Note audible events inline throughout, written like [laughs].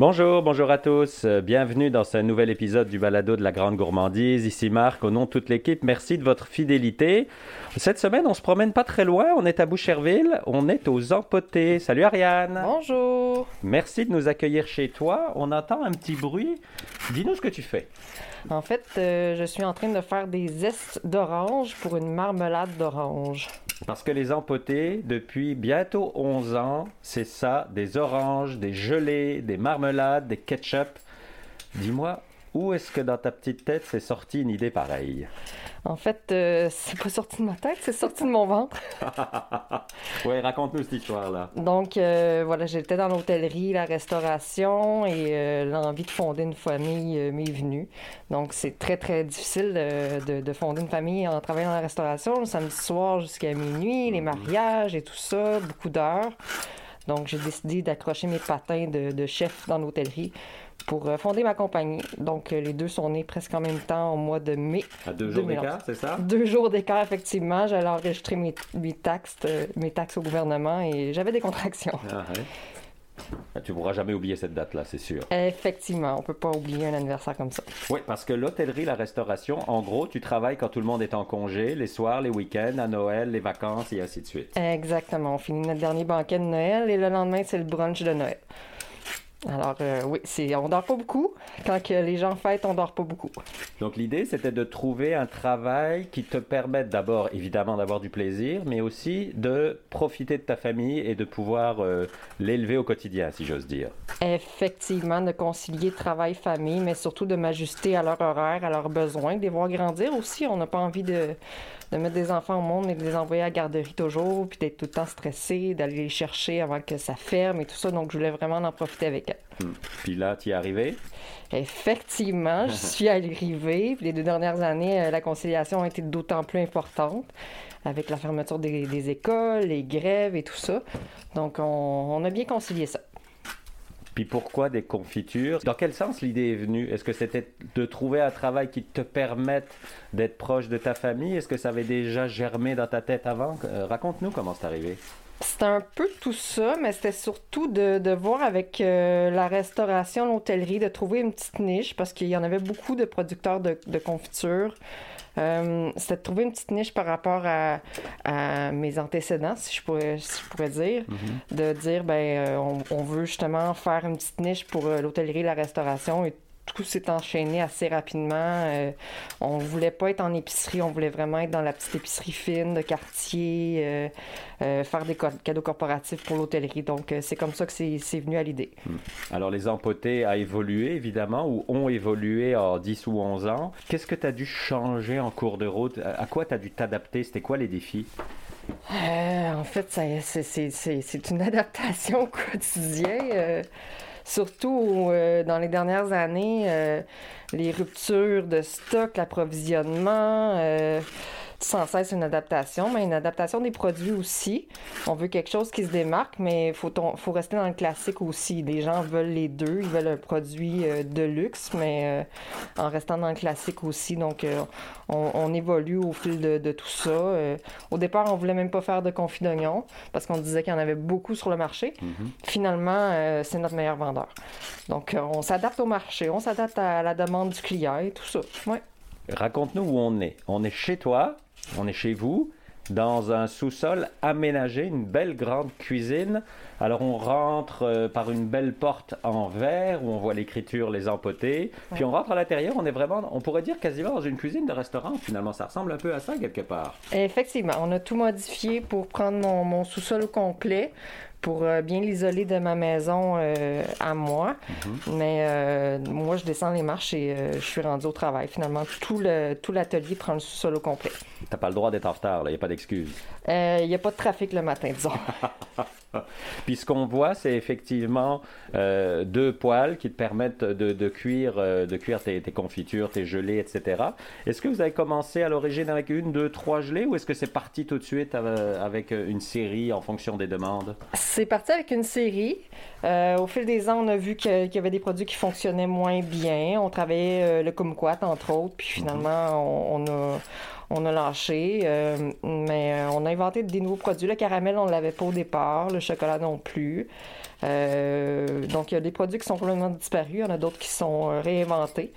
Bonjour, bonjour à tous. Euh, Bienvenue dans ce nouvel épisode du Balado de la Grande Gourmandise. Ici Marc, au nom de toute l'équipe, merci de votre fidélité. Cette semaine, on se promène pas très loin. On est à Boucherville. On est aux Empotés. Salut Ariane. Bonjour. Merci de nous accueillir chez toi. On entend un petit bruit. Dis-nous ce que tu fais. En fait, euh, je suis en train de faire des zestes d'orange pour une marmelade d'orange. Parce que les empotés, depuis bientôt 11 ans, c'est ça, des oranges, des gelées, des marmelades, des ketchup. Dis-moi, où est-ce que dans ta petite tête s'est sortie une idée pareille? En fait, euh, c'est pas sorti de ma tête, c'est sorti de mon ventre. [laughs] ouais, raconte-nous cette histoire-là. Donc, euh, voilà, j'étais dans l'hôtellerie, la restauration et euh, l'envie de fonder une famille m'est venue. Donc, c'est très, très difficile de, de- de fonder une famille en travaillant dans la restauration. Le samedi soir jusqu'à minuit, les mariages et tout ça, beaucoup d'heures. Donc, j'ai décidé d'accrocher mes patins de, de chef dans l'hôtellerie pour euh, fonder ma compagnie. Donc, euh, les deux sont nés presque en même temps au mois de mai. À deux jours 2011. d'écart, c'est ça? Deux jours d'écart, effectivement. J'allais enregistrer mes, mes taxes, euh, mes taxes au gouvernement et j'avais des contractions. Ah. Ah, Tu pourras jamais oublier cette date-là, c'est sûr. Effectivement, on peut pas oublier un anniversaire comme ça. Oui, parce que l'hôtellerie, la restauration, en gros, tu travailles quand tout le monde est en congé, les soirs, les week-ends, à Noël, les vacances et ainsi de suite. Exactement. On finit notre dernier banquet de Noël et le lendemain, c'est le brunch de Noël. Alors, euh, oui, c'est, on dort pas beaucoup. Quand que les gens fêtent, on dort pas beaucoup. Donc l'idée, c'était de trouver un travail qui te permette d'abord, évidemment, d'avoir du plaisir, mais aussi de profiter de ta famille et de pouvoir euh, l'élever au quotidien, si j'ose dire. Effectivement, de concilier travail-famille, mais surtout de m'ajuster à leur horaire, à leurs besoins, de les voir grandir aussi. On n'a pas envie de, de mettre des enfants au monde et de les envoyer à la garderie toujours, puis d'être tout le temps stressé, d'aller les chercher avant que ça ferme et tout ça. Donc, je voulais vraiment en profiter avec elles. Hmm. Puis là, tu y es arrivé. Effectivement, je [laughs] suis arrivée. Puis Les deux dernières années, euh, la conciliation a été d'autant plus importante avec la fermeture des, des écoles, les grèves et tout ça. Donc, on, on a bien concilié ça. Puis pourquoi des confitures? Dans quel sens l'idée est venue? Est-ce que c'était de trouver un travail qui te permette d'être proche de ta famille? Est-ce que ça avait déjà germé dans ta tête avant? Euh, Raconte-nous comment c'est arrivé. C'était un peu tout ça, mais c'était surtout de, voir avec euh, la restauration, l'hôtellerie, de trouver une petite niche parce qu'il y en avait beaucoup de producteurs de confitures. Euh, c'était de trouver une petite niche par rapport à, à mes antécédents, si je pourrais, si je pourrais dire. De dire, ben, euh, on, on veut justement faire une petite niche pour euh, l'hôtellerie, la restauration et tout s'est enchaîné assez rapidement. Euh, on voulait pas être en épicerie, on voulait vraiment être dans la petite épicerie fine de quartier, euh, euh, faire des cadeaux corporatifs pour l'hôtellerie. Donc, euh, c'est comme ça que c'est venu à l'idée. Alors les empotés a évolué évidemment ou ont évolué en 10 ou 11 ans. Qu'est-ce que tu as dû changer en cours de route? À quoi tu as dû t'adapter? C'était quoi les défis? En fait, c'est- une [laughs] adaptation au quotidien. euh, surtout euh, dans les dernières années, euh, les ruptures de stock, l'approvisionnement. Sans cesse une adaptation, mais une adaptation des produits aussi. On veut quelque chose qui se démarque, mais il faut, faut rester dans le classique aussi. Les gens veulent les deux, ils veulent un produit euh, de luxe, mais euh, en restant dans le classique aussi. Donc, euh, on, on évolue au fil de, de tout ça. Au départ, on voulait même pas faire de confit d'oignon parce qu'on disait qu'il y en avait beaucoup sur le marché. Finalement, euh, c'est notre meilleur vendeur. Donc, on s'adapte au marché, on s'adapte à la demande du client et tout ça. Ouais. Raconte-nous où on est. On est chez toi, on est chez vous, dans un sous-sol aménagé, une belle grande cuisine. Alors on rentre euh, par une belle porte en verre où on voit l'écriture Les Empotés. Puis on rentre à l'intérieur, on est vraiment, on pourrait dire quasiment dans une cuisine de restaurant finalement. Ça ressemble un peu à ça quelque part. Effectivement, on a tout modifié pour prendre mon, mon sous-sol au complet, pour euh, bien l'isoler de ma maison euh, à moi. Mais euh, moi, je descends les marches et euh, je suis rendue au travail. Finalement, tout le tout l'atelier prend le sous-sol au complet. T'as pas le droit d'être en retard, il n'y a pas d'excuse. Il n'y a pas de trafic le matin, disons. [laughs] Puis ce qu'on voit, c'est effectivement euh, deux poêles qui te permettent de, de cuire, euh, de cuire tes, tes confitures, tes gelées, etc. Est-ce que vous avez commencé à l'origine avec une, deux, trois gelées ou est-ce que c'est parti tout de suite euh, avec une série en fonction des demandes? C'est parti avec une série. Euh, au fil des ans, on a vu qu'il y avait des produits qui fonctionnaient moins bien. On travaillait euh, le kumquat, entre autres, puis finalement, on, on a, on a lâché. mais on a inventé des nouveaux produits. Le caramel, on ne l'avait pas au départ. Le chocolat non plus. donc, il y a des produits qui sont complètement disparus. Il y en a d'autres qui sont réinventés.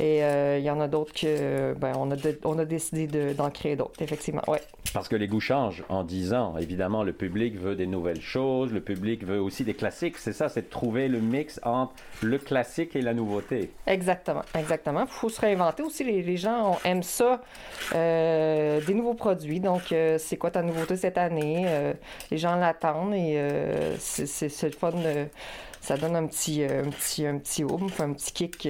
Et euh, il y en a d'autres que ben, on, a on a décidé d'en créer d'autres, effectivement. Ouais. Parce que les goûts changent en 10 ans. Évidemment, le public veut des nouvelles choses, le public veut aussi des classiques. C'est ça, c'est de trouver le mix entre le classique et la nouveauté. Exactement, exactement. Il faut se réinventer aussi. Les, gens aiment ça, euh, des nouveaux produits. Donc, euh, c'est quoi ta nouveauté cette année? les gens l'attendent et c'est le fun. ça donne un petit, un petit, un petit oomph, un petit kick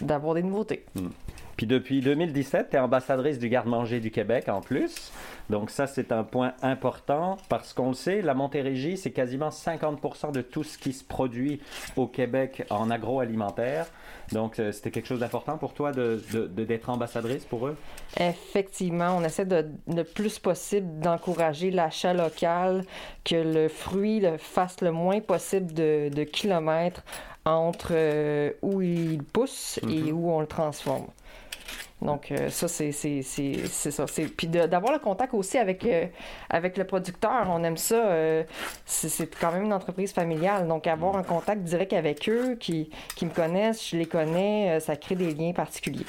d'avoir des nouveautés. Hmm. Puis depuis 2017, tu es ambassadrice du garde-manger du Québec en plus. Donc ça, c'est un point important parce qu'on le sait, la Montérégie, c'est quasiment 50% de tout ce qui se produit au Québec en agroalimentaire. Donc euh, c'était quelque chose d'important pour toi d'être de, de, ambassadrice pour eux? Effectivement, on essaie de, le plus possible d'encourager l'achat local, que le fruit le fasse le moins possible de, de kilomètres entre euh, où il pousse et mhm. où on le transforme. Donc, euh, ça, c'est ça. Puis d'avoir le contact aussi avec, euh, avec le producteur, on aime ça. c'est quand même une entreprise familiale. Donc, avoir un contact direct avec eux, qui, qui me connaissent, je les connais, ça crée des liens particuliers.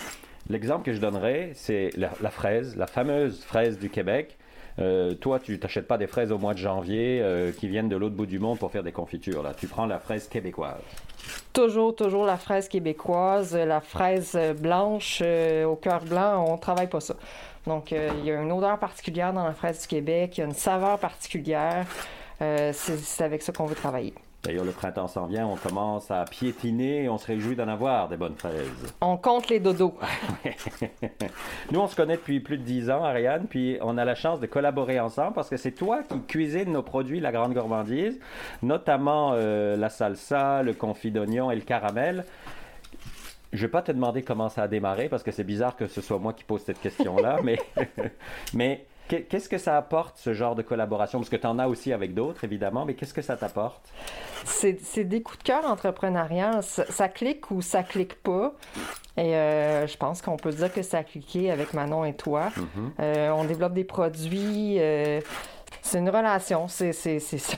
L'exemple que je donnerais, c'est la, fraise, la fameuse fraise du Québec. Euh, toi, tu t'achètes pas des fraises au mois de janvier euh, qui viennent de l'autre bout du monde pour faire des confitures. Là. Tu prends la fraise québécoise. Toujours, toujours la fraise québécoise, la fraise blanche au cœur blanc, on travaille pas ça. Donc, euh, il y a une odeur particulière dans la fraise du Québec, il y a une saveur particulière. c'est avec ça qu'on veut travailler. D'ailleurs, le printemps s'en vient, on commence à piétiner et on se réjouit d'en avoir des bonnes fraises. On compte les dodos. [laughs] Nous, on se connaît depuis plus de dix ans, Ariane, puis on a la chance de collaborer ensemble parce que c'est toi qui cuisines nos produits La Grande Gourmandise, notamment euh, la salsa, le confit d'oignon et le caramel. Je vais pas te demander comment ça a démarré parce que c'est bizarre que ce soit moi qui pose cette question-là, [laughs] mais, mais Qu'est-ce que ça apporte, ce genre de collaboration? Parce que tu en as aussi avec d'autres, évidemment, mais qu'est-ce que ça t'apporte? C'est des coups de cœur entrepreneurial. Ça, clique ou ça clique pas. Et euh, je pense qu'on peut dire que ça a cliqué avec Manon et toi. Mm-hmm. Euh, on développe des produits. Euh, c'est une relation. C'est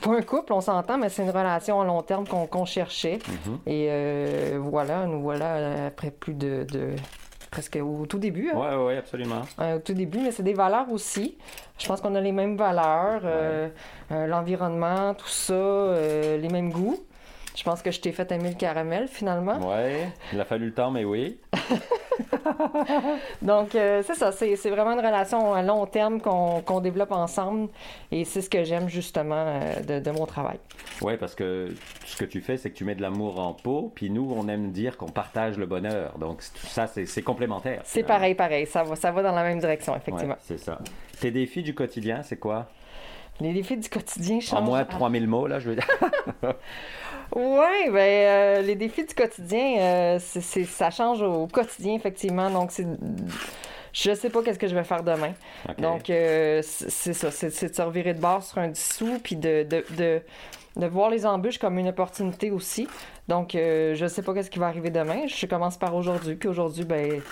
pas un couple, on s'entend, mais c'est une relation à long terme qu'on cherchait. Mm-hmm. Et voilà, nous voilà après plus de presque au tout début. Oui, hein. oui, absolument. Euh, au tout début, mais c'est des valeurs aussi. Je pense qu'on a les mêmes valeurs, euh, euh, l'environnement, tout ça, les mêmes goûts. Je pense que je t'ai fait aimer le caramel finalement. Oui, il a fallu le temps, mais oui. [laughs] [laughs] Donc, euh, c'est ça, c'est, vraiment une relation à long terme qu'on, développe ensemble et c'est ce que j'aime justement euh, de, mon travail. Oui, parce que ce que tu fais, c'est que tu mets de l'amour en peau, puis nous, on aime dire qu'on partage le bonheur. Donc, ça, c'est, complémentaire. C'est pareil, pareil. Ça va, ça va dans la même direction, effectivement. c'est ça. Tes défis du quotidien, c'est quoi? Les défis du quotidien changent. En moins 3000 mots, là, je veux dire. [laughs] Oui, ben, euh, les défis du quotidien, euh, c'est, ça change au quotidien, effectivement. Donc, c'est. Je sais pas qu'est-ce que je vais faire demain. Donc, euh, c'est ça. C'est, de se revirer de bord sur un dissous, puis de, de, de, de, voir les embûches comme une opportunité aussi. Donc, je sais pas qu'est-ce qui va arriver demain. Je commence par aujourd'hui, puis aujourd'hui, ben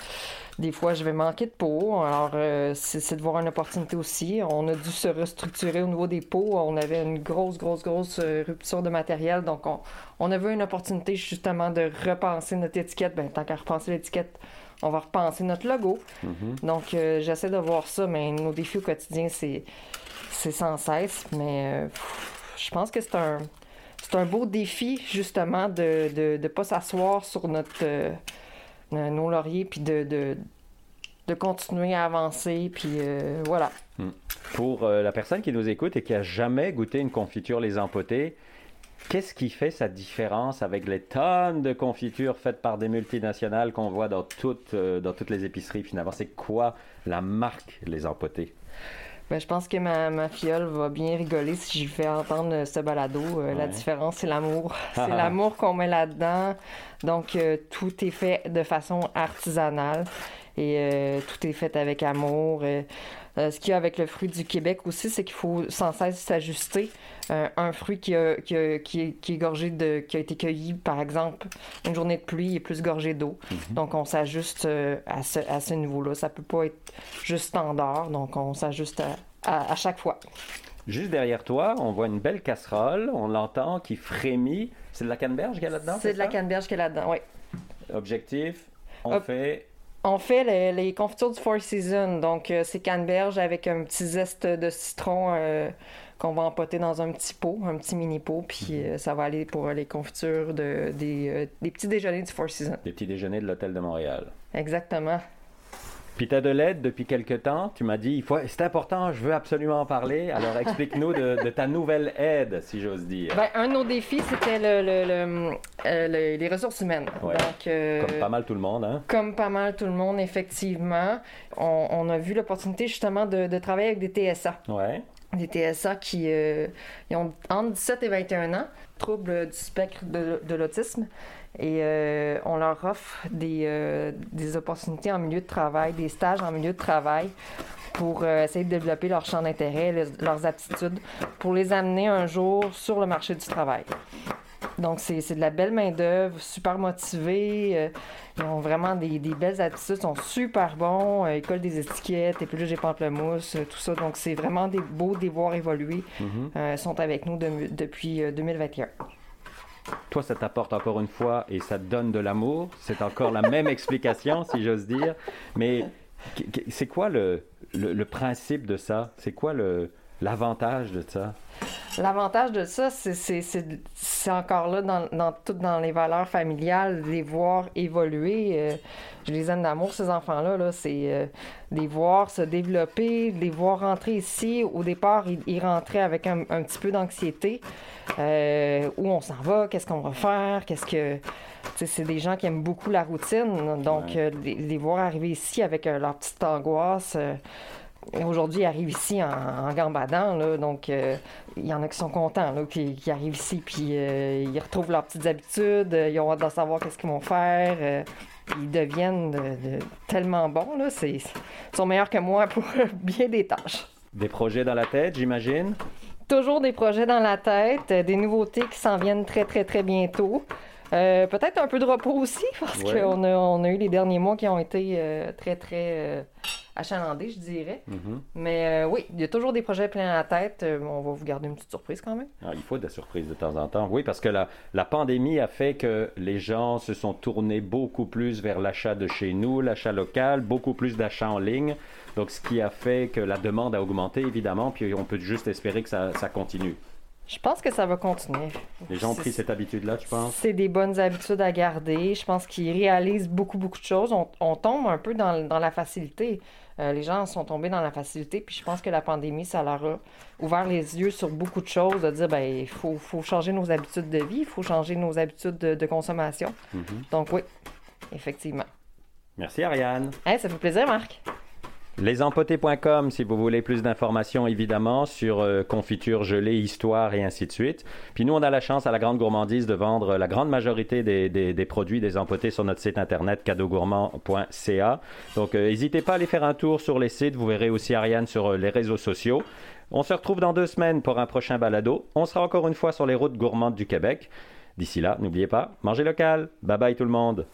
des fois, je vais manquer de peau. Alors, euh, c'est de voir une opportunité aussi. On a dû se restructurer au niveau des pots. On avait une grosse, grosse, grosse euh, rupture de matériel. Donc, on, on avait une opportunité justement de repenser notre étiquette. Ben, tant qu'à repenser l'étiquette, on va repenser notre logo. Mm-hmm. Donc, euh, j'essaie de voir ça, mais nos défis au quotidien, c'est sans cesse. Mais je pense que c'est un, un beau défi, justement, de ne de, de pas s'asseoir sur notre euh, nos lauriers, puis de, de, de, continuer à avancer, puis euh, voilà. Hmm. Pour euh, la personne qui nous écoute et qui a jamais goûté une confiture les empotés, Qu'est-ce qui fait sa différence avec les tonnes de confitures faites par des multinationales qu'on voit dans toutes, dans toutes les épiceries finalement? C'est quoi la marque Les Empotés? Ben, je pense que ma, ma fiole va bien rigoler si je fais entendre euh, ce balado. Euh, la différence, c'est l'amour. [laughs] c'est l'amour qu'on met là-dedans. Donc, euh, tout est fait de façon artisanale et tout est fait avec amour. Ce qu'il y a avec le fruit du Québec aussi, c'est qu'il faut sans cesse s'ajuster. Euh, un fruit qui, a, qui, a, qui, est, qui, est, gorgé de, qui a été cueilli, par exemple, une journée de pluie est plus gorgé d'eau. Mm-hmm. Donc, on s'ajuste euh, à ce, à ce niveau-là. Ça peut pas être juste standard, donc on s'ajuste à, à, à chaque fois. Juste derrière toi, on voit une belle casserole, on l'entend qui frémit. C'est de la canneberge qu'il y a là-dedans? C'est de la canneberge qu'il y a là-dedans, oui. Objectif, on Ob fait on fait les, les, confitures du Four Seasons. Donc, euh, c'est canneberge avec un petit zeste de citron euh, qu'on va empoter dans un petit pot, un petit mini pot. Puis, euh, ça va aller pour les confitures de, des, des petits déjeuners du Four Seasons. Des petits déjeuners de l'Hôtel de Montréal. Exactement. Puis tu as de l'aide depuis quelque temps? Tu m'as dit, il faut, c'est important, je veux absolument en parler. Alors explique-nous de, de, ta nouvelle aide, si j'ose dire. Ben, un de nos défis, c'était le, le, le, euh, les ressources humaines. Ouais. Donc, euh, comme pas mal tout le monde. Hein? Comme pas mal tout le monde, effectivement. On, on a vu l'opportunité justement de, de, travailler avec des TSA. Ouais. Des TSA qui euh, ont entre 17 et 21 ans, troubles du spectre de, l'autisme. Et euh, on leur offre des, euh, des, opportunités en milieu de travail, des stages en milieu de travail pour essayer de développer leur champ d'intérêt, leurs aptitudes, pour les amener un jour sur le marché du travail. Donc, c'est de la belle main-d'œuvre, super motivés. ils ont vraiment des, des, belles attitudes, sont super bons. ils collent des étiquettes, épluchent des pamplemousses, tout ça. Donc, c'est vraiment des beaux devoirs évoluer. Mm -hmm. sont avec nous de, depuis 2021. Toi, ça t'apporte encore une fois et ça te donne de l'amour. C'est encore la même explication, si j'ose dire. Mais c'est quoi le, le, le, principe de ça? C'est quoi l'avantage de ça? L'avantage de ça, c'est encore là dans, dans, tout dans les valeurs familiales, les voir évoluer. Euh, je les aime d'amour, ces enfants-là. -là, c'est euh, les voir se développer, les voir rentrer ici. Au départ, ils, ils rentraient avec un, un petit peu d'anxiété. Euh, où on s'en va, qu'est-ce qu'on va faire, qu'est-ce que. C'est des gens qui aiment beaucoup la routine. Donc, ouais. les, les, voir arriver ici avec leur petite angoisse. Euh, Aujourd'hui, ils arrivent ici en, en gambadant, là, donc euh, il y en a qui sont contents, là, qui, qui arrivent ici, puis euh, ils retrouvent leurs petites habitudes, ils ont hâte de savoir qu'est-ce qu'ils vont faire, euh, ils deviennent de, de tellement bons, là, c'est, ils sont meilleurs que moi pour [laughs] bien des tâches. Des projets dans la tête, j'imagine? Toujours des projets dans la tête, des nouveautés qui s'en viennent très, très, très bientôt. Euh, peut-être un peu de repos aussi, [laughs] parce ouais. qu'on a, on a eu les derniers mois qui ont été euh, très, très euh, achalandés, je dirais. -hmm. Mais oui, il y a toujours des projets pleins à la tête. on va vous garder une petite surprise quand même. Ah, il faut de la surprise de temps en temps. Oui, parce que la, la pandémie a fait que les gens se sont tournés beaucoup plus vers l'achat de chez nous, l'achat local, beaucoup plus d'achats en ligne. Donc, ce qui a fait que la demande a augmenté, évidemment, puis on peut juste espérer que ça, ça continue. Je pense que ça va continuer. Les gens ont pris cette habitude-là, tu penses? C'est des bonnes habitudes à garder. Je pense qu'ils réalisent beaucoup, beaucoup de choses. On, on tombe un peu dans, dans la facilité. Euh, les gens sont tombés dans la facilité, puis je pense que la pandémie, ça leur a ouvert les yeux sur beaucoup de choses, de dire, ben, il faut, faut changer nos habitudes de vie, il faut changer nos habitudes de, de consommation. Mm -hmm. Donc oui, effectivement. Merci, Ariane. Hey, ça fait plaisir, Marc. Lesempotés.com si vous voulez plus d'informations évidemment sur euh, confiture gelée, histoire et ainsi de suite. Puis nous, on a la chance à la Grande Gourmandise de vendre la grande majorité des, produits des empotés sur notre site internet cadeaugourmand.ca. Donc n'hésitez euh, pas à aller faire un tour sur les sites. Vous verrez aussi Ariane sur euh, les réseaux sociaux. On se retrouve dans deux semaines pour un prochain balado. On sera encore une fois sur les routes gourmandes du Québec. D'ici là, n'oubliez pas, mangez local. Bye bye tout le monde.